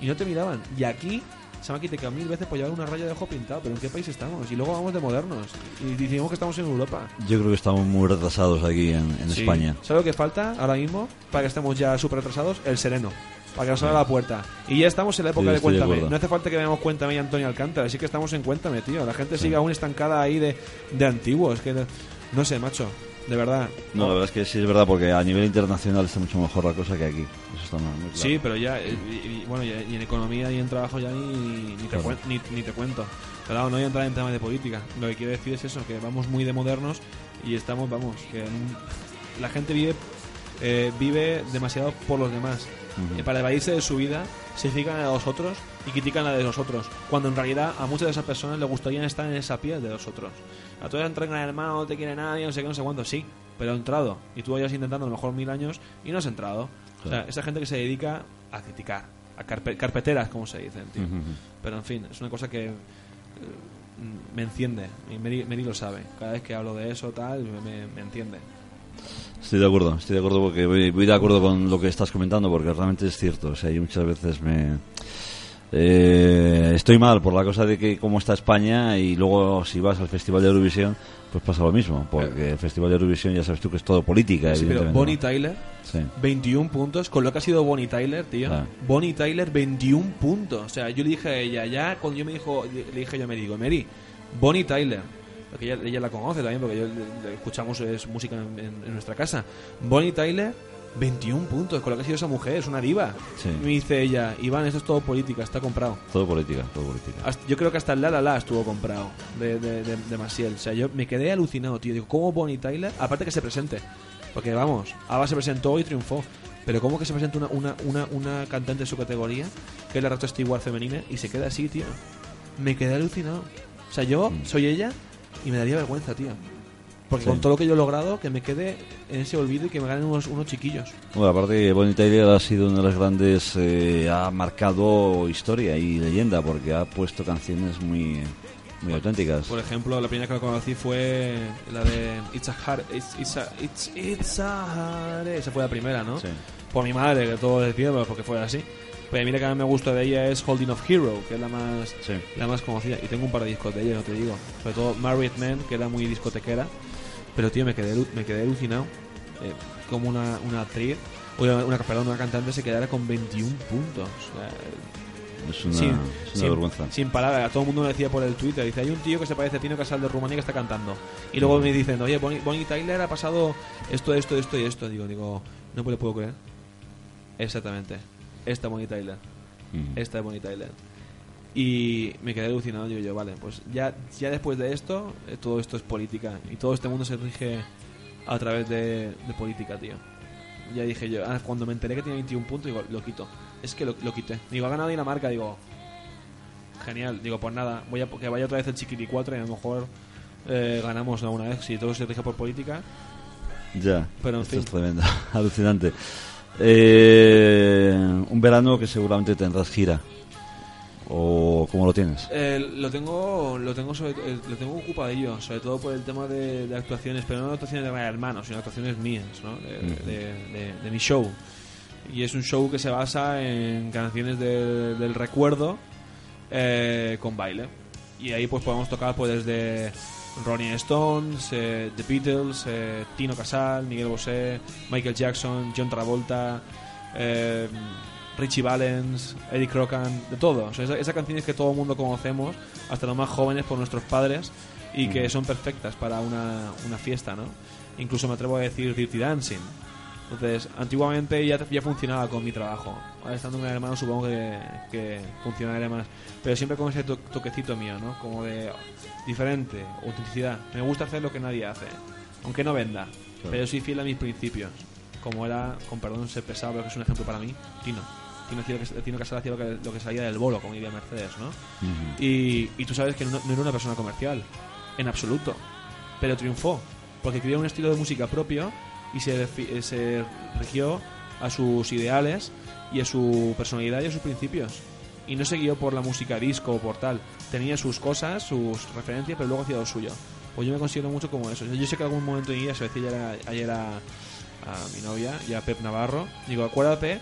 Y no te miraban. Y aquí se me ha criticado mil veces por llevar una raya de ojo pintado. Pero ¿en qué país estamos? Y luego vamos de modernos. Y decimos que estamos en Europa. Yo creo que estamos muy retrasados aquí en, en Sí. España. ¿Sabes lo que falta ahora mismo para que estemos ya súper retrasados? El sereno. Para que nos abra la puerta. Y ya estamos en la época Sí, de de Cuéntame. acuerdo. no hace falta que veamos Cuéntame y Antonio Alcántara. Sí que estamos en Cuéntame, tío. La gente sigue aún estancada ahí de, de antiguos. Que no sé, macho. De verdad. No, la verdad es que sí es verdad, porque a nivel internacional está mucho mejor la cosa que aquí. Eso está muy claro. Sí, pero ya, eh, y, y- bueno, y, y en economía y en trabajo ya ni, ni, te, Claro. cuen- ni, ni te cuento. Claro, no voy a entrar en temas de política. Lo que quiero decir es eso, que vamos muy de modernos y estamos, vamos, que la gente vive eh, vive demasiado por los demás. Eh, para evadirse de su vida, se fijan a los otros y critican la de los otros. Cuando en realidad a muchas de esas personas les gustaría estar en esa piel de los otros. A todos entran en el hermano, no te quiere nadie, no sé qué, no sé cuánto. Sí, pero he entrado. Y tú vayas intentando a lo mejor mil años y no has entrado. O sea, Claro. esa gente que se dedica a criticar, a carpe- carpeteras, como se dicen, tío. Ujú, ujú. Pero en fin, es una cosa que eh, me enciende. Y Mary, Mary lo sabe. Cada vez que hablo de eso, tal, me, me- me entiende. Estoy de acuerdo, estoy de acuerdo porque voy, voy de acuerdo con lo que estás comentando porque realmente es cierto. O sea, yo muchas veces me eh, estoy mal por la cosa de que cómo está España y luego si vas al Festival de Eurovisión pues pasa lo mismo porque el Festival de Eurovisión ya sabes tú que es todo política. Sí, pero Bonnie. Tyler, Sí. 21 puntos, con lo que ha sido Bonnie Tyler, tío. Claro. Bonnie Tyler, 21 puntos. O sea, yo le dije a ella, ya cuando yo me dijo, le dije yo a Mary, digo, Mary, Bonnie Tyler, porque ella, ella la conoce también, porque yo le- le escuchamos es música en, en- en nuestra casa. Bonnie Tyler, 21 puntos, con lo que ha sido esa mujer, es una diva. Sí. Me dice ella, Iván, esto es todo política, está comprado. Todo política, todo política. Hasta- yo creo que hasta el La La La estuvo comprado de, de, de, de Maciel. O sea, yo me quedé alucinado, tío. Digo, ¿cómo Bonnie Tyler? Aparte que se presente. Porque vamos, Ava se presentó y triunfó. Pero ¿cómo que se presenta una, una, una, una cantante de su categoría, que es la Rata Stewart femenina, y se queda así, tío? Me quedé alucinado. O sea, yo soy ella y me daría vergüenza, tío. Porque Sí. con todo lo que yo he logrado, que me quede en ese olvido y que me ganen unos, unos chiquillos. Bueno, aparte Bonnie Tyler ha sido una de las grandes, eh, ha marcado historia y leyenda porque ha puesto canciones muy, muy auténticas. Por ejemplo, la primera que lo conocí fue la de It's a Hard... It's, it's a, it's, it's a hard... Esa fue la primera, ¿no? Sí. Por mi madre, que todo decíamos porque fue así. Pero a mí la que más me gusta de ella es Holding of Hero, que es la más Sí. la más conocida. Y tengo un par de discos de ella, no te digo. Sobre todo Married Man, que era muy discotequera. Pero, tío, me quedé, me quedé alucinado. eh, como una, una actriz, o una, una- perdón, una cantante se quedara con 21 puntos. O sea, Es una, sin, es una sin- vergüenza. Sin palabras, a todo el mundo me decía por el Twitter. Dice, hay un tío que se parece a Tino Casal de Rumanía que está cantando. Y luego me dicen, oye, Bonnie, Bonnie Tyler ha pasado esto, esto, esto y esto. Digo, digo, no me lo puedo creer. Exactamente. Esta Bonnie Tyler. Mm. Esta es Bonnie Tyler. Y me quedé alucinado. Digo yo, vale, pues ya, ya después de esto, eh, todo esto es política. Y todo este mundo se rige a través de, de política, tío. Ya dije yo, ah, cuando me enteré que tenía 21 puntos, digo, lo quito. Es que lo, lo quité. Digo, ha ganado Dinamarca, digo, genial. Digo, pues nada, voy a que vaya otra vez el Chiquiri 4 y a lo mejor eh, ganamos alguna vez. Si todo se rige por política, Ya, Pero, en esto fin. es tremendo, alucinante. Eh, un verano que seguramente tendrás gira. ¿O cómo lo tienes? Eh, lo tengo lo tengo sobre, eh, lo tengo ocupadillo sobre todo por el tema de, de actuaciones pero no actuaciones de hermanos sino actuaciones mías ¿no? de, mi show y es un show que se basa en canciones de- del recuerdo eh, con baile y ahí pues podemos tocar pues desde Ronnie Stones, eh, The Beatles, eh, Tino Casal, Miguel Bosé, Michael Jackson, John Travolta, eh, Richie Valens, Eddie Crocan, de todo. O sea, esa- esas canciones que todo el mundo conocemos, hasta los más jóvenes por nuestros padres, y que son perfectas para una, una fiesta, ¿no? Incluso me atrevo a decir Dirty Dancing. Entonces, antiguamente ya, ya funcionaba con mi trabajo. Ahora estando en un hermano supongo que, que funcionaría más. Pero siempre con ese to- toquecito mío, ¿no? Como de diferente, autenticidad. Me gusta hacer lo que nadie hace. Aunque no venda. Pero soy fiel a mis principios. Como era, con perdón ser pesado, pero que es un ejemplo para mí, Tino. Tino, que- Tino Casal hacía lo que, lo que salía del bolo, como diría Mercedes, ¿no? y, y tú sabes que no, no era una persona comercial, en absoluto. Pero triunfó, porque creó un estilo de música propio y se, se rigió a sus ideales y a su personalidad y a sus principios. Y no se guió por la música disco o por tal. Tenía sus cosas, sus referencias, pero luego hacía lo suyo. Pues yo me considero mucho como eso. Yo sé que en algún momento mi vida se decía ayer a, ayer a, a mi novia y a Pep Navarro. Digo, acuérdate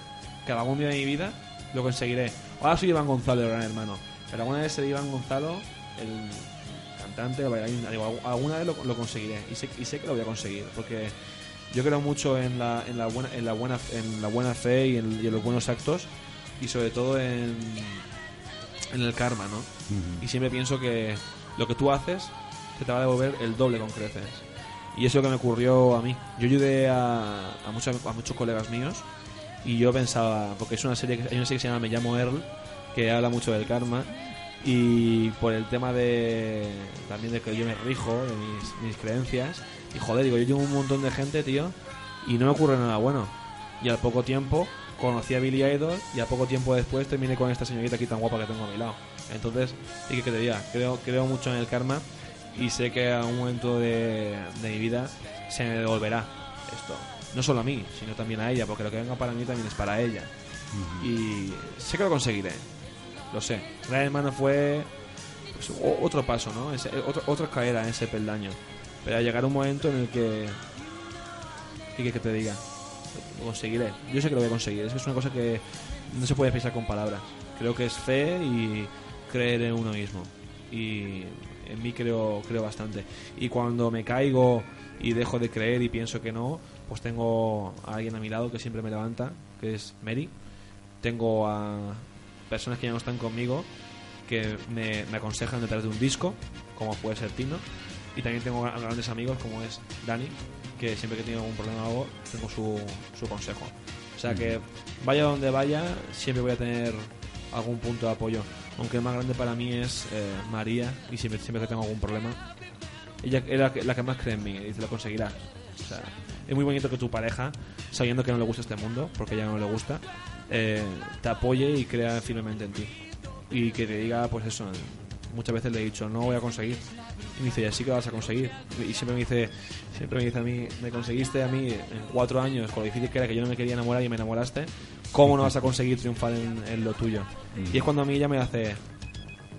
que algún día de mi vida lo conseguiré. Ahora soy Iván Gonzalo, gran hermano. Pero alguna vez seré Iván Gonzalo, el cantante, el bailarín. Digo, alguna vez lo, lo conseguiré. Y sé, y sé que lo voy a conseguir. Porque yo creo mucho en la, en la, buena, en la, buena, en la buena fe y en, y en los buenos actos. Y sobre todo en, en el karma, ¿no? Y siempre pienso que lo que tú haces te, te va a devolver el doble con creces. Y eso es lo que me ocurrió a mí. Yo ayudé a, a, muchos, a muchos colegas míos y yo pensaba, porque es una serie, que- hay una serie que se llama Me llamo Earl, que habla mucho del karma y por el tema de también de que yo me rijo de mis, mis creencias y joder, digo, yo llevo un montón de gente, tío, y no me ocurre nada bueno. Y al poco tiempo conocí a Billy Idol y a poco tiempo después terminé con esta señorita aquí tan guapa que tengo a mi lado. Entonces, sí que, que te diga, creo, creo mucho en el karma y sé que a un momento de, de mi vida se me devolverá esto. No solo a mí, sino también a ella, porque lo que venga para mí también es para ella. Y sé que lo conseguiré. Lo sé. Gran Hermano fue pues, otro paso, ¿no? Ese- otro, otra escalera en ese peldaño. Pero llegará un momento en el que. Y que, que te diga, lo conseguiré. Yo sé que lo voy a conseguir. Es que es una cosa que no se puede expresar con palabras. Creo que es fe y creer en uno mismo. Y en mí creo, creo bastante. Y cuando me caigo y dejo de creer y pienso que no, pues tengo a alguien a mi lado que siempre me levanta, que es Mary. Tengo a personas que ya no están conmigo que me, me aconsejan detrás de un disco, como puede ser Tino. Y también tengo gra- grandes amigos como es Dani, que siempre que tengo algún problema o algo, tengo su, su consejo. O sea que vaya donde vaya, siempre voy a tener algún punto de apoyo. Aunque el más grande para mí es eh, María, y siempre, siempre que tengo algún problema, ella es la que, la que más cree en mí y dice lo conseguirá. O sea, es muy bonito que tu pareja, sabiendo que no le gusta este mundo, porque a ella no le gusta, eh, te apoye y crea firmemente en ti. Y que te diga, pues eso, muchas veces le he dicho, no voy a conseguir. Y me dice, ya sí que vas a conseguir. Y siempre me dice, siempre me dice a mí, me conseguiste a mí en cuatro años, con lo difícil que era que yo no me quería enamorar y me enamoraste, ¿cómo no vas a conseguir triunfar en, en lo tuyo? Y es cuando a mí ella me hace,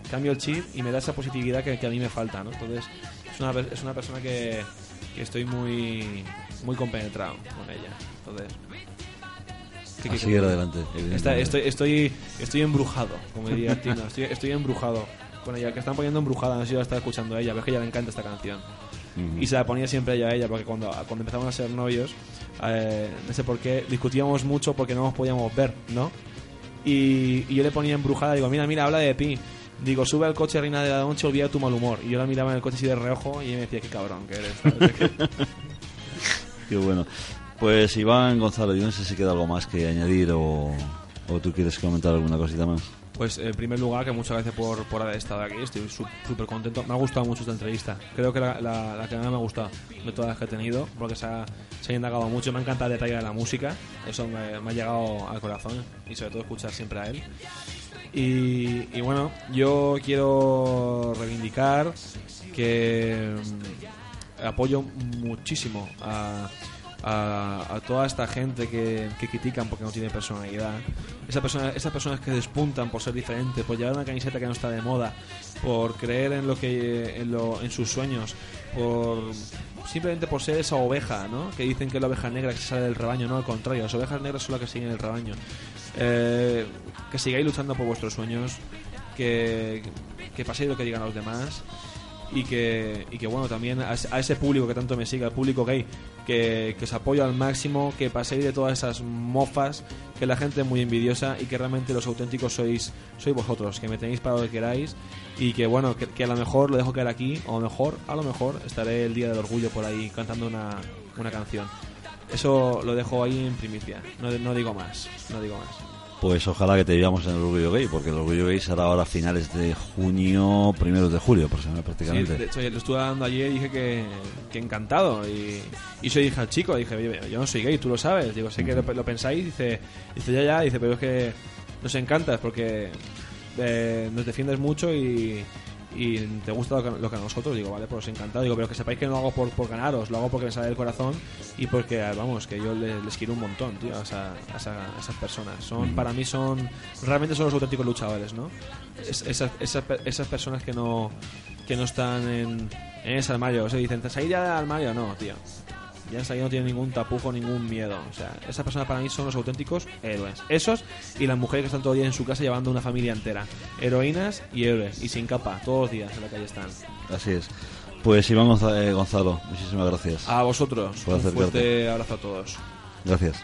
cambio el chip y me da esa positividad que, que a mí me falta, ¿no? Entonces, es una, es una persona que, que estoy muy muy compenetrado con ella. Entonces, ¿qué- qué- A qué- seguir adelante. Está- estoy, estoy, estoy embrujado, como diría Tino. Estoy, estoy embrujado con ella. Que están poniendo embrujada, no sé si la está escuchando ella, pero es que a ella le encanta esta canción. Y se la ponía siempre ella a ella, porque cuando, cuando empezamos a ser novios, eh, no sé por qué, discutíamos mucho porque no nos podíamos ver, ¿no? Y, y yo le ponía embrujada, digo, mira, mira, habla de ti. Digo, sube al coche, reina de la noche, olvida tu mal humor. Y yo la miraba en el coche así de reojo y ella me decía, qué cabrón que eres. Qué bueno. Pues Iván Gonzalo, yo no sé si queda algo más que añadir o, tú quieres comentar alguna cosita más. Pues en primer lugar, que muchas gracias por, por haber estado aquí, estoy súper contento. Me ha gustado mucho esta entrevista. Creo que la, la, que más me ha gustado de todas las que he tenido, porque se ha, se ha indagado mucho. Me ha encantado el detalle de la música, eso me, ha llegado al corazón y sobre todo escuchar siempre a él. Y, bueno, yo quiero reivindicar que apoyo muchísimo a, toda esta gente que, critican porque no tiene personalidad. Esa persona, esas personas que despuntan por ser diferentes, por llevar una camiseta que no está de moda, por creer en lo que en, lo, en sus sueños, por simplemente por ser esa oveja, ¿no? Que dicen que es la oveja negra que sale del rebaño, no, al contrario, las ovejas negras son las que siguen el rebaño. Eh, que sigáis luchando por vuestros sueños, que, que paséis lo que digan los demás y que, y que bueno, también a, a ese público que tanto me sigue, al público gay, que, que os apoyo al máximo, que paséis de todas esas mofas, que la gente es muy envidiosa y que realmente los auténticos sois, sois vosotros, que me tenéis para lo que queráis y que bueno, que, que a lo mejor lo dejo caer aquí, o a lo mejor, a lo mejor estaré el día del orgullo por ahí cantando una, una canción. Eso lo dejo ahí en primicia, no, no digo más, no digo más. Pues ojalá que te veamos en el Orgullo Gay, porque el Orgullo Gay será ahora a finales de junio, primeros de julio, aproximadamente, Sí, prácticamente. de hecho, lo estuve dando ayer y dije que, que encantado. Y, y yo dije al chico, dije, yo no soy gay, tú lo sabes. Digo, sé que lo, lo pensáis. Dice, dice, ya, ya, dice, pero es que nos encantas porque eh, nos defiendes mucho y, y te gusta lo que, lo que a nosotros. Digo, vale, pues encantado. Digo, pero que sepáis que no lo hago por, por ganaros, lo hago porque me sale del corazón y porque, vamos, que yo les, les quiero un montón, tío, a, esa- a esa- a esas personas. Son, para mí son, realmente son los auténticos luchadores, ¿no? Es- esas, esas, esas personas que no, que no están en, en ese armario. O sea, dicen, ¿te salir ya del armario? No, tío. Ya ahí no tiene ningún tapujo, ningún miedo. O sea, esas personas para mí son los auténticos héroes. Esos y las mujeres que están todo el día en su casa llevando una familia entera. Heroínas y héroes. Y sin capa, todos los días en la calle están. Así es. Pues Iván Gonza- eh, Gonzalo, muchísimas gracias. A vosotros, Por un acercarte. fuerte abrazo a todos. Gracias.